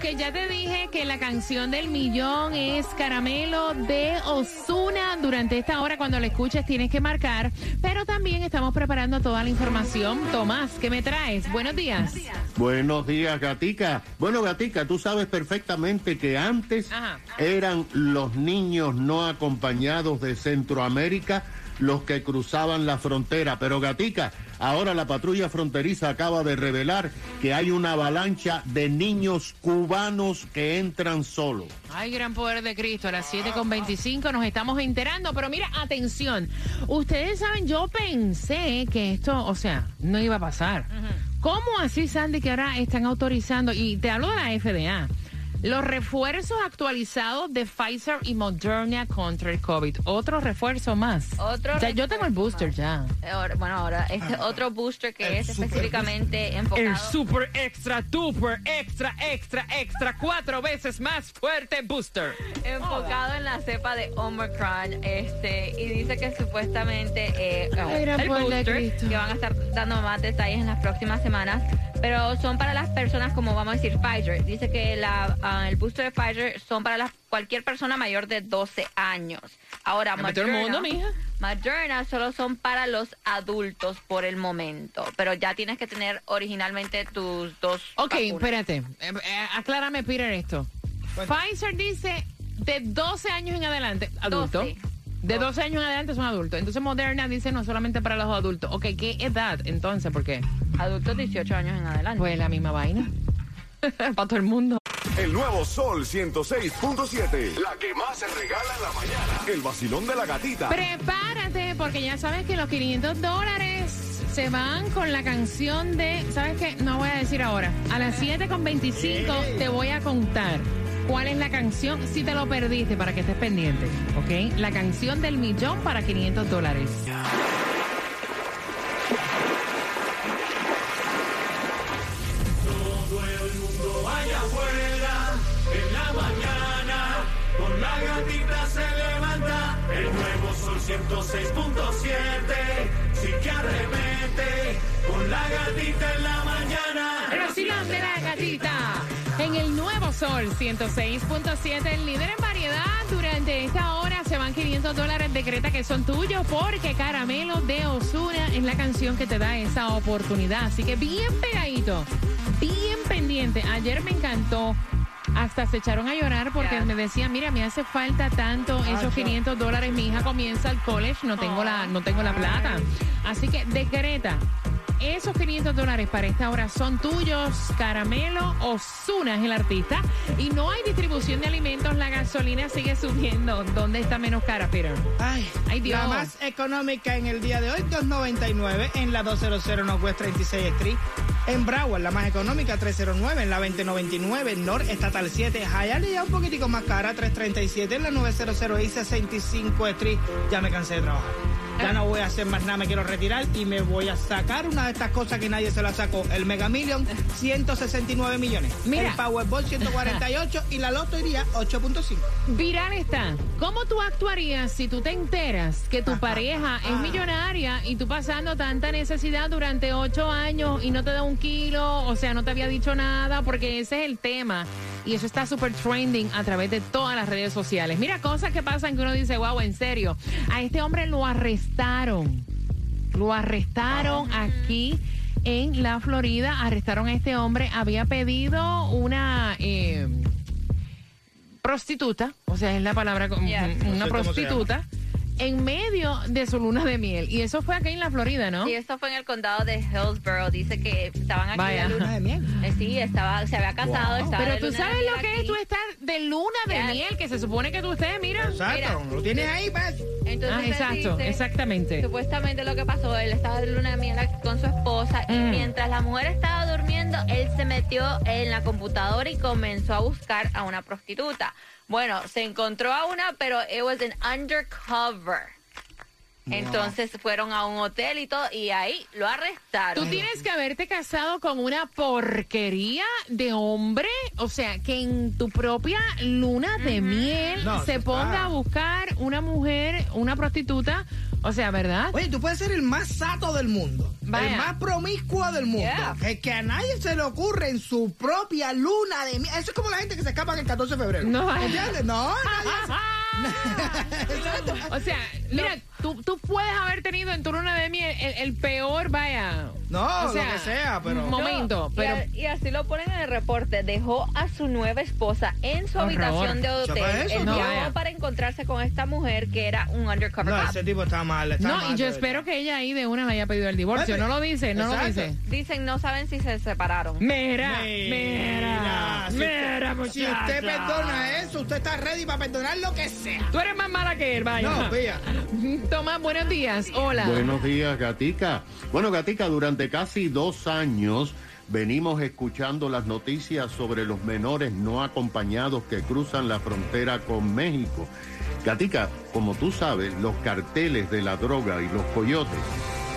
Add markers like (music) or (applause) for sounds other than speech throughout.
que ya te dije que la canción del millón es Caramelo de Osuna. Durante esta hora, cuando la escuches, tienes que marcar. Pero también estamos preparando toda la información. Tomás, ¿qué me traes? Buenos días. Buenos días, Gatica. Bueno, Gatica, tú sabes perfectamente que antes Ajá. eran los niños no acompañados de Centroamérica los que cruzaban la frontera. Pero, Gatica, ahora la patrulla fronteriza acaba de revelar que hay una avalancha de niños cubanos que entran solos. Ay, gran poder de Cristo. A las 7.25 nos estamos enterando. Pero mira, atención. Ustedes saben, yo pensé que esto, o sea, no iba a pasar. ¿Cómo así, Sandy, que ahora están autorizando? Y te hablo de la FDA. Los refuerzos actualizados de Pfizer y Moderna contra el COVID. Otro refuerzo más. Otro O sea, yo tengo el booster más. ya. Ahora- bueno, ahora este otro booster que es específicamente El enfocado. super extra, duper, extra, extra, extra, cuatro veces más fuerte booster. enfocado en la cepa de Omicron, este, y dice que supuestamente eh, Ay, el booster, que van a estar dando más detalles en las próximas semanas, pero son para las personas como vamos a decir Pfizer. Dice que la, ah, el booster de Pfizer son para las, cualquier persona mayor de 12 años. Ahora, mundo, mija. Moderna solo son para los adultos por el momento, pero ya tienes que tener originalmente tus dos. Ok, vacunas. espérate. Eh, eh, aclárame, Peter, esto. Pfizer dice de 12 años en adelante, adulto. 12. De 12 años en adelante son adultos. Entonces Moderna dice no solamente para los adultos. Ok, ¿qué edad entonces? ¿Por qué? Adultos 18 años en adelante. Pues la misma vaina. (laughs) para todo el mundo. El nuevo Sol 106.7. La que más se regala en la mañana. El vacilón de la gatita. Prepárate, porque ya sabes que los 500 dólares se van con la canción de. ¿Sabes qué? No voy a decir ahora. A las 7.25 te voy a contar cuál es la canción. Si te lo perdiste, para que estés pendiente, ¿ok? La canción del millón para 500 dólares. En la mañana, con la gatita se levanta. El nuevo sol 106.7. Sí que arremete. Con la gatita en la sol 106.7, el líder en variedad. Durante esta hora se van 500 dólares. Decreta que son tuyos porque Caramelo de Osuna es la canción que te da esa oportunidad. Así que bien pegadito, bien pendiente. Ayer me encantó. Hasta se echaron a llorar porque me decían, mira, me hace falta tanto esos 500 dólares. Mi hija comienza el college, no tengo la, no tengo la plata. Así que decreta esos 500 dólares para esta hora son tuyos. Caramelo Osuna es el artista. Y no hay distribución de alimentos. La gasolina sigue subiendo. ¿Dónde está menos cara, Peter? Ay, Ay, Dios. La más económica en el día de hoy, 2.99 en la 200 Northwest 36 Street. En Broward, la más económica, 309 en la 2099 North Estatal 7. Hialeah ya un poquitico más cara, 337 en la 900 y 65 Street. Ya me cansé de trabajar. Ya no voy a hacer más nada, me quiero retirar y me voy a sacar una de estas cosas que nadie se la sacó. El Mega Million, 169 millones. Mira. El Powerball, 148 y la Loto iría 8.5. Viral está. ¿Cómo tú actuarías si tú te enteras que tu pareja es millonaria y tú pasando tanta necesidad durante ocho años y no te da un kilo? O sea, no te había dicho nada porque ese es el tema. Y eso está súper trending a través de todas las redes sociales. Mira, cosas que pasan que uno dice, wow, en serio. A este hombre lo arrestaron. Lo arrestaron aquí en la Florida. Arrestaron a este hombre. Había pedido una... eh, prostituta, o sea, es la palabra, No una sé prostituta, en medio de su luna de miel. Y eso fue aquí en la Florida, ¿no? Sí, esto fue en el condado de Hillsborough. Dice que estaban aquí Vaya. de Luna de miel. Eh, sí, estaba, se había casado, Wow. estaba Pero de tú luna sabes lo que es tú estar de luna de miel, que se supone que tú estés, mira. Exacto, lo tienes ahí, pues. Entonces Ah, exacto, dice- exactamente. Supuestamente lo que pasó, él estaba de luna de miel con su esposa y Mm. mientras la mujer estaba durmiendo, él se metió en la computadora y comenzó a buscar a una prostituta. Bueno, se encontró a una, pero it was an undercover. Entonces fueron a un hotel y todo, y ahí lo arrestaron. Tú tienes que haberte casado con una porquería de hombre, o sea, que en tu propia luna de miel No, se ponga está. a buscar una mujer, una prostituta, o sea, ¿verdad? Oye, tú puedes ser el más sato del mundo, Vaya. el más promiscuo del mundo, Yeah. que, que a nadie se le ocurre en su propia luna de miel. Eso es como la gente que se escapa el 14 de febrero. No. ¿Entiendes? No, nadie (laughs) (laughs) Exacto. O sea, mira, tú, tú puedes haber tenido en tu luna de miel el, el peor, vaya. No, o lo que sea, pero- un momento, Y pero a- Y, así lo ponen en el reporte. Dejó a su nueva esposa en su Horror. habitación de ¿Sepa hotel. eso? Él No, viajó vaya. para encontrarse con esta mujer que era un undercover No, cop. ese tipo está mal. Está no, mal, y yo espero que ella ahí de una le haya pedido el divorcio. Vete. No lo dice, no lo dice. Dicen, no saben si se separaron. Mira, mira, si mira, usted, si usted perdona eso, usted está ready para perdonar lo que sea. Tú eres más mala que él, vaya. No, pilla. (laughs) Tomás, buenos días. Hola. Buenos días, Gatica. Bueno, Gatica, durante casi dos años venimos escuchando las noticias sobre los menores no acompañados que cruzan la frontera con México. Gatica, como tú sabes, los carteles de la droga y los coyotes,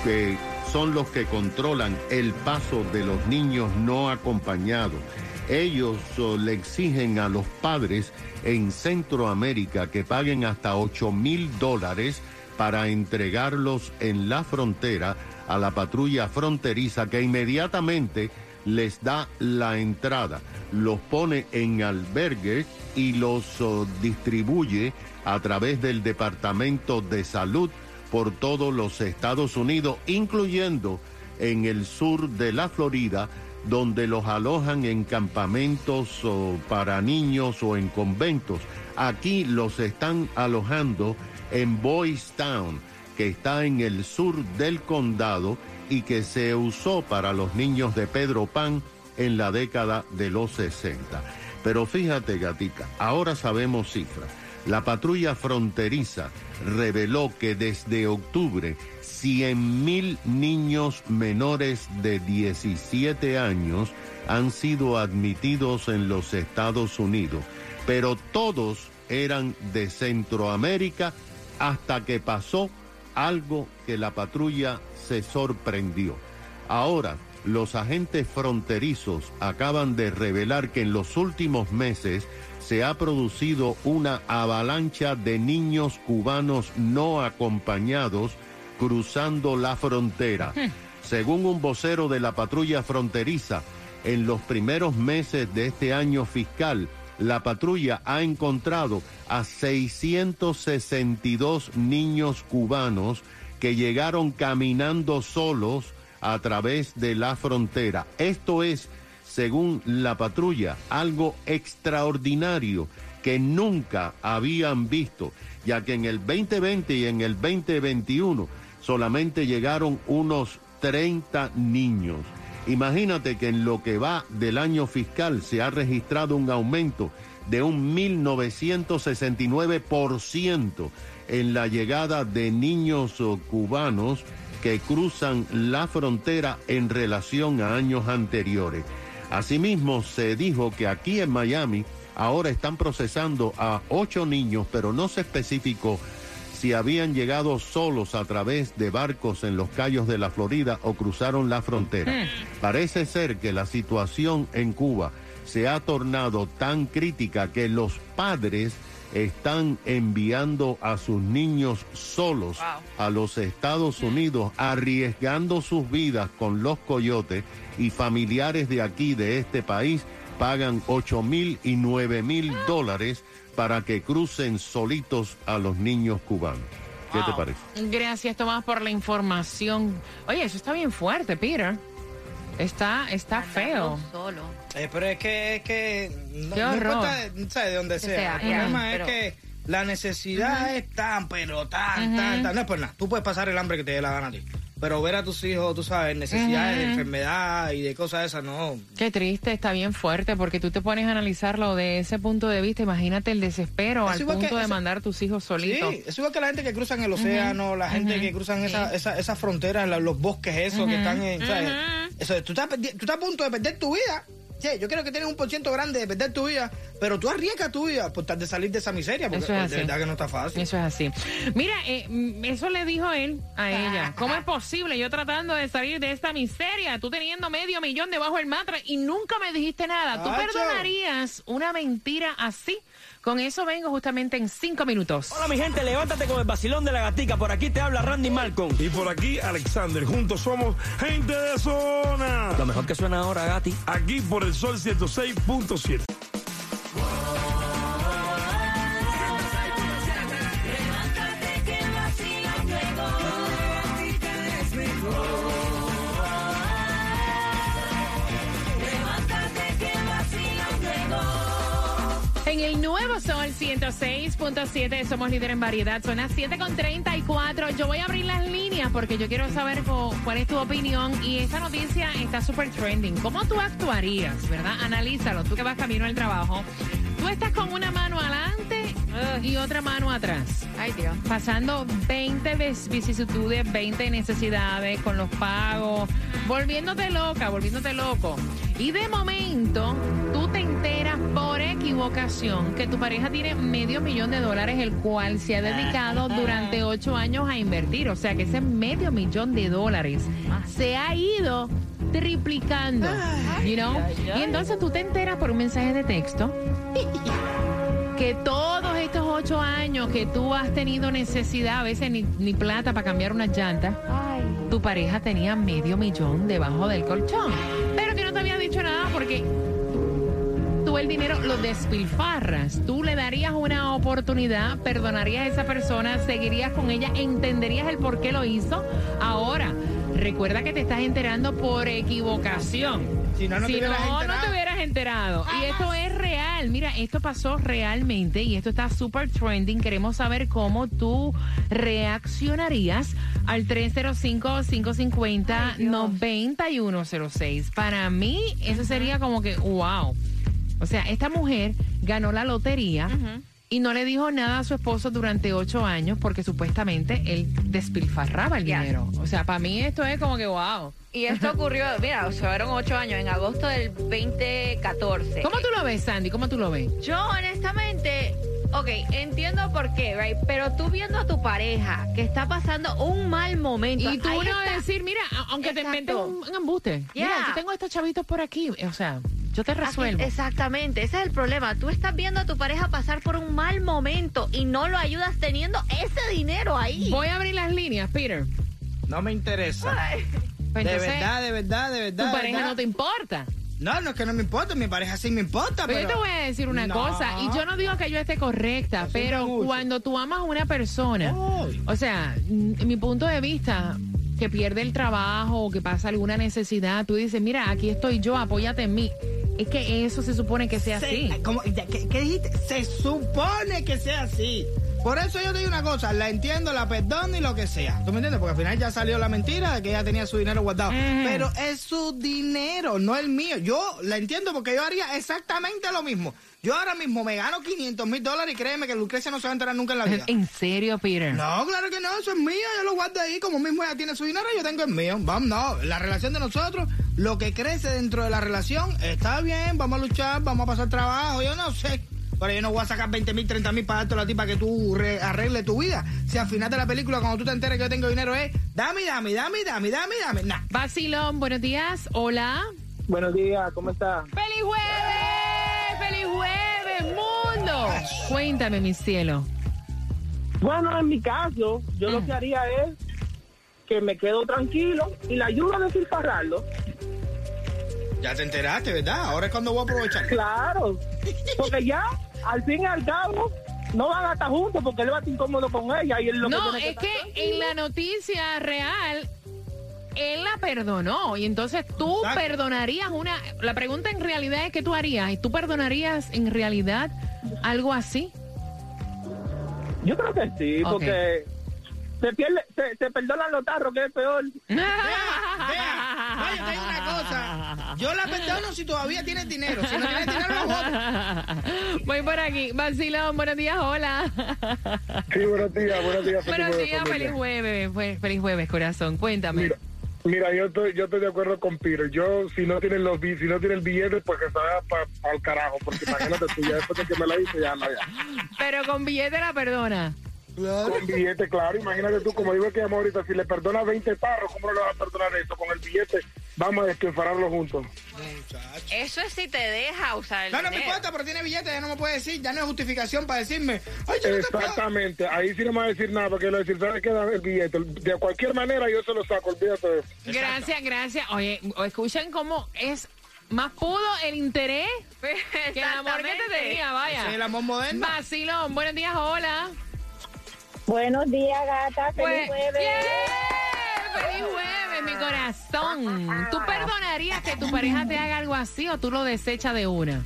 que son los que controlan el paso de los niños no acompañados. Ellos oh, le exigen a los padres en Centroamérica que paguen hasta 8 mil dólares para entregarlos en la frontera a la patrulla fronteriza que inmediatamente les da la entrada, los pone en albergues y los oh, distribuye a través del Departamento de Salud por todos los Estados Unidos, incluyendo en el sur de la Florida, donde los alojan en campamentos oh, para niños o en conventos. Aquí los están alojando en Boys Town, que está en el sur del condado y que se usó para los niños de Pedro Pan en la década de los 60. Pero fíjate, gatica, ahora sabemos cifras. La patrulla fronteriza reveló que desde octubre 100 mil niños menores de 17 años han sido admitidos en los Estados Unidos, pero todos eran de Centroamérica hasta que pasó algo que la patrulla se sorprendió. Ahora, los agentes fronterizos acaban de revelar que en los últimos meses se ha producido una avalancha de niños cubanos no acompañados cruzando la frontera. Según un vocero de la patrulla fronteriza, en los primeros meses de este año fiscal, la patrulla ha encontrado a 662 niños cubanos que llegaron caminando solos a través de la frontera. Esto es, según la patrulla, algo extraordinario que nunca habían visto, ya que en el 2020 y en el 2021 solamente llegaron unos 30 niños. Imagínate que en lo que va del año fiscal se ha registrado un aumento de un 1969% en la llegada de niños cubanos que cruzan la frontera en relación a años anteriores. Asimismo, se dijo que aquí en Miami ahora están procesando a ocho niños, pero no se especificó si habían llegado solos a través de barcos en los callos de la Florida o cruzaron la frontera. Parece ser que la situación en Cuba se ha tornado tan crítica que los padres están enviando a sus niños solos a los Estados Unidos, arriesgando sus vidas con los coyotes y familiares de aquí, de este país, pagan 8 mil y 9 mil dólares para que crucen solitos a los niños cubanos. ¿Qué te parece? Gracias, Tomás, por la información. Oye, eso está bien fuerte, Peter. Está, está feo. Solo. Eh, pero es que, es que no, Qué no horror. importa ¿sabes? de donde sea. sea, El problema es pero- que la necesidad es tan, pero tan, tan, tan. No es por nada. Tú puedes pasar el hambre que te dé la gana a ti. Pero ver a tus hijos, tú sabes, necesidades de enfermedad y de cosas esas, no. Qué triste, está bien fuerte, porque tú te pones a analizarlo de ese punto de vista. Imagínate el desespero Es al que punto de mandar a tus hijos solitos. Sí, es igual que la gente que cruzan el océano, la gente que cruzan esa, esa, esas fronteras, los bosques esos que están en, ¿sabes? Eso, tú, estás, tú estás a punto de perder tu vida che, yo creo que tienes un por ciento grande de perder tu vida, pero tú arriesgas tu vida por tal de salir de esa miseria, porque Eso es de así. verdad que no está fácil. Eso es así. Mira, eh, mm, eso le dijo él a ella. ¿Cómo es posible yo tratando de salir de esta miseria, tú teniendo medio millón debajo del matra y nunca me dijiste nada? ¿Tú Acho. perdonarías una mentira así? Con eso vengo justamente en cinco minutos. Hola mi gente, levántate con el vacilón de la gatica. Por aquí te habla Randy Malcolm. Y por aquí, Alexander. Juntos somos gente de zona. Lo mejor que suena ahora, Gati. Aquí por el sol 106.7. En el nuevo Sol 106.7 somos líder en variedad. Son las 7.34. Yo voy a abrir las líneas porque yo quiero saber cuál es tu opinión. Y esta noticia está súper trending. ¿Cómo tú actuarías, verdad? Analízalo. Tú que vas camino al trabajo. Tú estás con una mano adelante y otra mano atrás. Ay, Dios. Pasando 20 vis- vicisitudes, 20 necesidades con los pagos, volviéndote loca, volviéndote loco. Y de momento, tú te equivocación que tu pareja tiene medio millón de dólares, el cual se ha dedicado (laughs) durante ocho años a invertir. O sea que ese medio millón de dólares se ha ido triplicando. You know? Y entonces tú te enteras por un mensaje de texto (laughs) que todos estos ocho años que tú has tenido necesidad, a veces ni, ni plata para cambiar unas llantas, Ay. tu pareja tenía medio millón debajo del colchón. Pero que no te había dicho nada porque tú el dinero lo despilfarras. Tú le darías una oportunidad, perdonarías a esa persona, seguirías con ella, entenderías el por qué lo hizo. Ahora, recuerda que te estás enterando por equivocación. Si no, no te si hubieras no, no enterado. te hubieras enterado. Y esto es real. Mira, esto pasó realmente y esto está súper trending. Queremos saber cómo tú reaccionarías al 305-550-9106. Para mí, eso sería como que, wow. O sea, esta mujer ganó la lotería. Y no le dijo nada a su esposo durante ocho años porque supuestamente él despilfarraba el dinero. O sea, para mí esto es como que wow. Y esto ocurrió, (laughs) mira, fueron ocho años, en agosto del 2014. ¿Cómo tú lo ves, Sandy? ¿Cómo tú lo ves? Yo honestamente, ok, entiendo por qué, right? Pero tú viendo a tu pareja que está pasando un mal momento. Y tú no está. decir, mira, aunque te Exacto. inventen un, un embuste. Mira, Yeah. yo tengo estos chavitos por aquí. O sea, yo te Aquí- resuelvo. exactamente, ese es el problema. Tú estás viendo a tu pareja pasar por un mal momento y no lo ayudas teniendo ese dinero ahí. Voy a abrir las líneas, Peter. No me interesa. Ay. Pues de entonces, verdad, de verdad, de verdad. Tu de pareja verdad. no te importa. No, no es que no me importa, mi pareja sí me importa, Pero pero... yo te voy a decir una No. cosa, y yo no digo que yo esté correcta, pero cuando tú amas a una persona, o sea, en mi punto de vista, que pierde el trabajo o que pasa alguna necesidad, tú dices, mira, aquí estoy yo, apóyate en mí. Es que eso se supone que sea Se- así. ¿cómo? ¿Qué, qué dijiste? Se supone que sea así. Por eso yo te digo una cosa, la entiendo, la perdono y lo que sea. ¿Tú me entiendes? Porque al final ya salió la mentira de que ella tenía su dinero guardado. Pero es su dinero, no el mío. Yo la entiendo porque yo haría exactamente lo mismo. Yo ahora mismo me gano 500 mil dólares y créeme que Lucrecia no se va a enterar nunca en la vida. ¿En serio, Peter? No, claro que no, eso es mío, yo lo guardo ahí, como mismo ella tiene su dinero, yo tengo el mío. Vamos, no, la relación de nosotros, lo que crece dentro de la relación, está bien, vamos a luchar, vamos a pasar trabajo, yo no sé. Pero yo no voy a sacar 20 mil, 30 mil para dártelo a ti para que tú re- arregles tu vida. Si al final de la película, cuando tú te enteres que yo tengo dinero, es dame, dame, dame, dame, dame, dame. Nah. Vacilón, buenos días. Hola. Buenos días, ¿cómo está? ¡Feliz jueves! ¡Feliz jueves, mundo! Cuéntame, mi cielo. Bueno, en mi caso, yo Mm. lo que haría es que me quedo tranquilo y la ayudo a despilfarrarlo. Ya te enteraste, ¿verdad? Ahora es cuando voy a aprovechar. Claro, porque ya, al fin y al cabo, no van a estar juntos porque él va a estar incómodo con ella y él lo No, que tiene es que en la noticia real, él la perdonó. Y entonces tú Exacto. perdonarías una. La pregunta en realidad es: ¿qué tú harías? ¿Y tú perdonarías en realidad algo así? Yo creo que sí, porque se pierde, se, se perdonan los tarros, que es peor. (laughs) Vea, vea, vaya, te digo una cosa. Yo la perdono si todavía tienes dinero. Si no tienes dinero, lo voto. (laughs) Voy por aquí. Vacilón, buenos días, hola. (laughs) Sí, buenos días, buenos días. buenos días, feliz jueves. Fe- Feliz jueves, corazón. Cuéntame. Mira, Mira, yo estoy, yo estoy de acuerdo con Peter. Yo, si no tienen los si no tienen el billete, pues que se vaya para el carajo. Porque imagínate tú, ya después de que me la hice, ya no, ya. (laughs) Pero con billete la perdona. Con billete, claro. Imagínate tú, como digo que llamo ahorita, si le perdonas 20 tarros, ¿cómo no le vas a perdonar esto? Con el billete, vamos a despilfarrarlo juntos. Eso es si te deja usar el No, no me importa, pero tiene billete, ya no me puede decir, ya no es justificación para decirme, ay, yo no te pago. Exactamente. Ahí sí no me va a decir nada, porque a decir, ¿sabes qué? Dame el billete. De cualquier manera, yo se lo saco, olvídate de eso. Gracias, gracias. Oye, escuchen cómo es más pudo el interés (laughs) que el amor que te tenía, vaya. Es el amor moderno. Vacilón, buenos días, hola. Buenos días, gata. Pues, Feliz jueves. ¡Yeah! ¡Feliz jueves, mi corazón! ¿Tú perdonarías que tu pareja te haga algo así o tú lo desechas de una?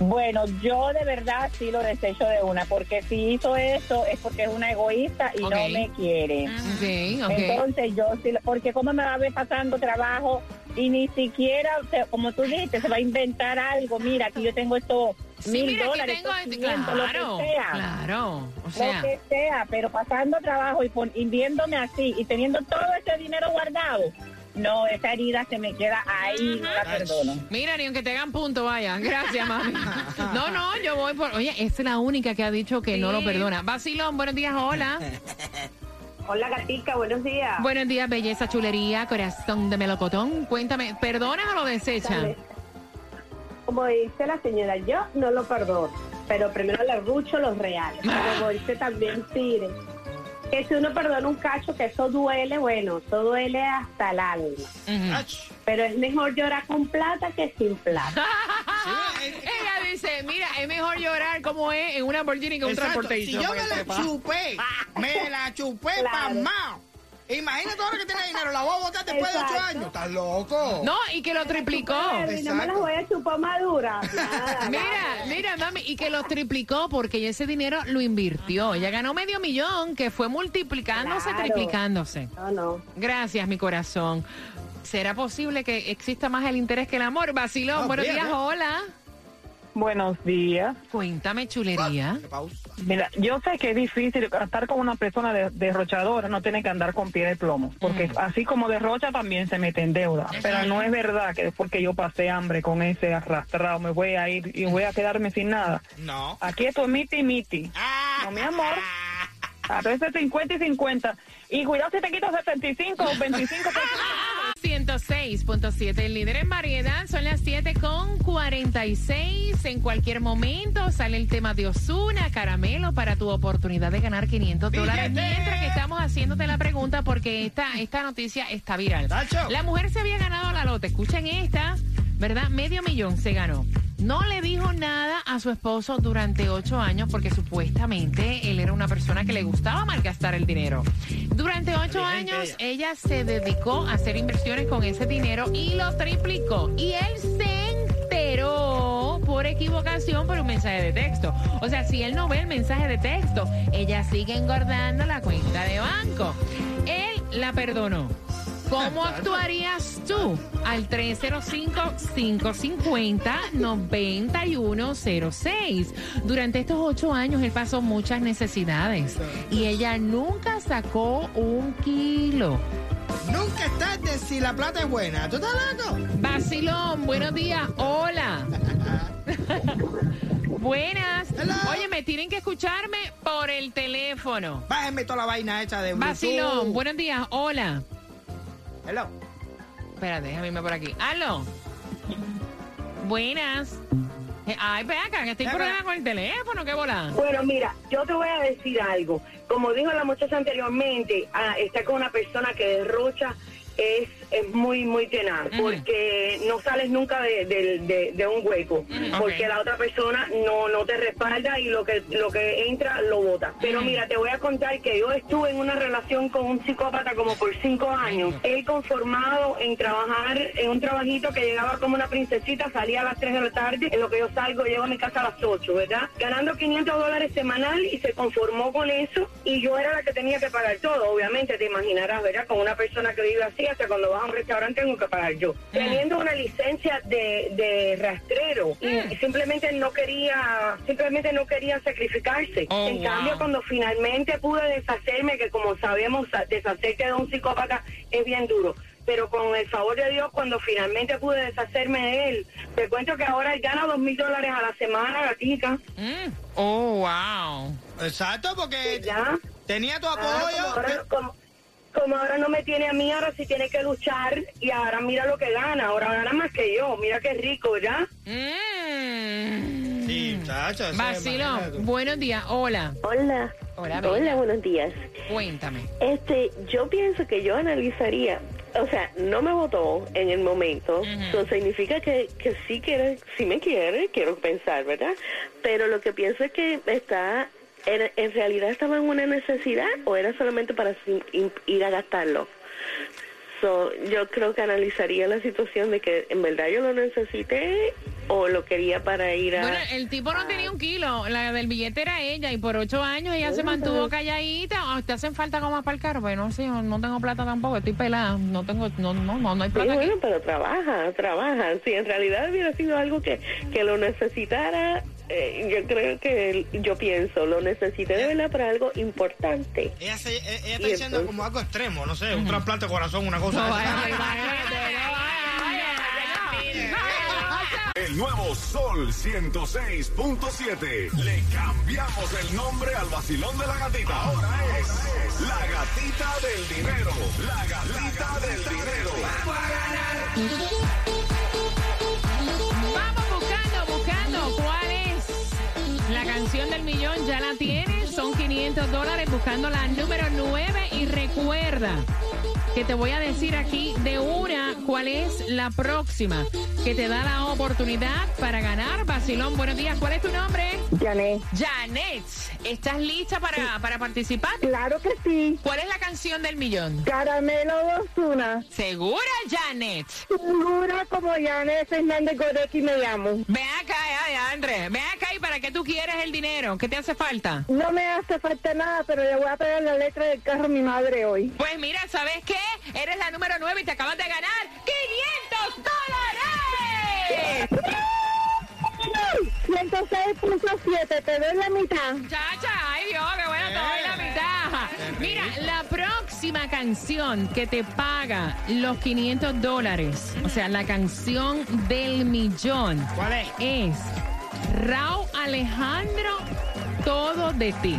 Bueno, yo de verdad sí lo desecho de una, porque si hizo eso es porque es una egoísta y no me quiere. Ok, ok. Entonces yo sí, porque cómo me va a ver pasando trabajo y ni siquiera, como tú dijiste, se va a inventar algo. Mira, aquí yo tengo estos Sí, mil mira, aquí dólares, tengo... estos 500, Claro, lo que sea. claro. O Lo sea, que sea, pero pasando trabajo y, pon- y viéndome así y teniendo todo ese dinero guardado, no, esa herida se me queda ahí, no la perdono. mira, ni aunque te hagan punto, vaya. Gracias, mami. (laughs) No, no, yo voy por... Oye, esta es la única que ha dicho que no lo perdona. Vacilón, buenos días, hola. (laughs) Hola, gatica, buenos días. Buenos días, belleza, chulería, corazón de melocotón. Cuéntame, ¿perdonas o lo desechas? Como dice la señora, yo no lo perdono, pero primero le rucho los reales. (laughs) Como dice también Pire, que si uno perdona un cacho, que eso duele, bueno, eso duele hasta el alma. Pero es mejor llorar con plata que sin plata. Ella dice, mira, es mejor llorar como es en una Lamborghini que un exacto. transportation. Si yo me la chupé, me la chupé Claro. pasmao. Imagínate ahora que tiene dinero, la voy a botar después de ocho años. ¿Estás loco? No, y que lo triplicó. Y no me las voy a chupar madura. (laughs) Nada, Mira, nada. mira, mami, y que lo triplicó porque ese dinero lo invirtió. Ella ganó medio millón, que fue multiplicándose, Claro. triplicándose. No, no. Gracias, mi corazón. ¿Será posible que exista más el interés que el amor? Vacilón, No, buenos días, hola. Buenos días. Cuéntame, chulería. Mira, yo sé que es difícil estar con una persona de- derrochadora, no tiene que andar con pie de plomo, porque así como derrocha también se mete en deuda. Pero no es verdad que después que yo pasé hambre con ese arrastrado me voy a ir y voy a quedarme sin nada. No. Aquí esto es miti miti. No, mi amor. A veces 50 y 50. Y cuidado si te quito 75 o 25 pesos. (laughs) 106.7, el líder en variedad. Son las 7 con 46. En cualquier momento sale el tema de Osuna, caramelo, para tu oportunidad de ganar 500 dólares. Mientras que estamos haciéndote la pregunta, porque esta, esta noticia está viral. La mujer se había ganado la lote. Escuchen esta, ¿verdad? Medio millón se ganó. No le dijo nada a su esposo durante ocho años porque supuestamente él era una persona que le gustaba malgastar el dinero. Durante ocho años ella se dedicó a hacer inversiones con ese dinero y lo triplicó. Y él se enteró por equivocación por un mensaje de texto. O sea, si él no ve el mensaje de texto, ella sigue engordando la cuenta de banco. Él la perdonó. ¿Cómo actuarías tú? Al 305-550-9106. Durante estos ocho años él pasó muchas necesidades y ella nunca sacó un kilo. Nunca es tarde si la plata es buena. ¿Tú estás loco? Vacilón, buenos días. Hola. (laughs) Buenas. Hello. Oye, me tienen que escucharme por el teléfono. Bájenme toda la vaina hecha de Bluetooth. Vacilón, buenos días. Hola. Hello. Espérate, déjame irme por aquí. ¡Aló! Buenas. Eh, Ay, ve acá, que estoy problema con el teléfono, qué bola. Bueno, mira, yo te voy a decir algo. Como dijo la muchacha anteriormente, ah, estar con una persona que derrocha es, es muy, muy tenaz, Ujú. porque no sales nunca de, de- de- de un hueco, porque la otra persona no, no te respalda y lo que, lo que entra lo bota. Pero mira, te voy a contar que yo estuve en una relación con un psicópata como por cinco años. Él conformado en trabajar en un trabajito que llegaba como una princesita, salía a las 3 de la tarde, en lo que yo salgo, llego a mi casa a las 8, ¿verdad? Ganando 500 dólares semanal y se conformó con eso y yo era la que tenía que pagar todo, obviamente, te imaginarás, ¿verdad? Con una persona que vive así, hasta cuando vas a un restaurante tengo que pagar yo. Teniendo una licencia de, de rastrero y simplemente no quería, simplemente no quería sacrificarse. Oh, en wow. cambio, cuando finalmente pude deshacerme, que como sabemos, sa- deshacerte de un psicópata es bien duro. Pero con el favor de Dios, cuando finalmente pude deshacerme de él, te cuento que ahora él gana dos mil dólares a la semana, gatica. Oh, wow. Exacto, porque ya. tenía tu Ah, como, apoyo. ahora, como- como ahora no me tiene a mí, ahora sí tiene que luchar y ahora mira lo que gana, ahora gana más que yo, mira qué rico, ¿ya? Sí, Vacilón, imagínate tú. buenos días. Hola. Hola. Hola, Hola, buenos días. Cuéntame. Este, yo pienso que yo analizaría, o sea, no me votó en el momento, eso significa que, que sí quiere, sí me quiere, quiero pensar, ¿verdad? Pero lo que pienso es que está, en, en realidad estaba en una necesidad o era solamente para ir a gastarlo. So, yo creo que analizaría la situación de que en verdad yo lo necesité o lo quería para ir a... Bueno, el tipo no tenía un kilo. La del billete era ella. Y por ocho años ella se mantuvo calladita. Ah, ¿Te hacen falta como para el carro? Pues no sé, yo no tengo plata tampoco. Estoy pelada. No tengo, no, no, no, no hay Sí, plata aquí. bueno, pero trabaja, trabaja. Si en realidad hubiera sido algo que, que lo necesitara, eh, yo creo que yo pienso, lo necesité de verdad para algo importante. Ella, se- ella está diciendo entonces- como algo extremo, no sé, un trasplante de corazón, una cosa. No, de El nuevo Sol 106.7. Le cambiamos el nombre al vacilón de la gatita. Ahora es la gatita del dinero. La gatita del dinero. Vamos la canción del millón. Ya la tienes. Son 500 dólares buscando la número 9. Y recuerda que te voy a decir aquí de una cuál es la próxima que te da la oportunidad para ganar. Bacilón, buenos días. ¿Cuál es tu nombre? Janet. Janet. ¿Estás lista para, para participar? Claro que sí. ¿Cuál es la canción del millón? Caramelo Osuna. ¿Segura, Janet? Segura como Janet Fernández Goretti me llamo. Ven acá, ya, Andrés. Ven acá y para qué tú quieres el dinero. ¿Qué te hace falta? No me hace falta nada, pero le voy a pegar la letra del carro a mi madre hoy. Pues mira, ¿sabes qué? Eres la número 9 y te acabas de ganar 500 dólares. 106.7, te doy la mitad. Chacha, ay Dios, qué bueno, te doy la mitad. Mira, la próxima canción que te paga los 500 dólares, o sea, la canción del millón. ¿Cuál es? Es Raúl Alejandro, todo de ti.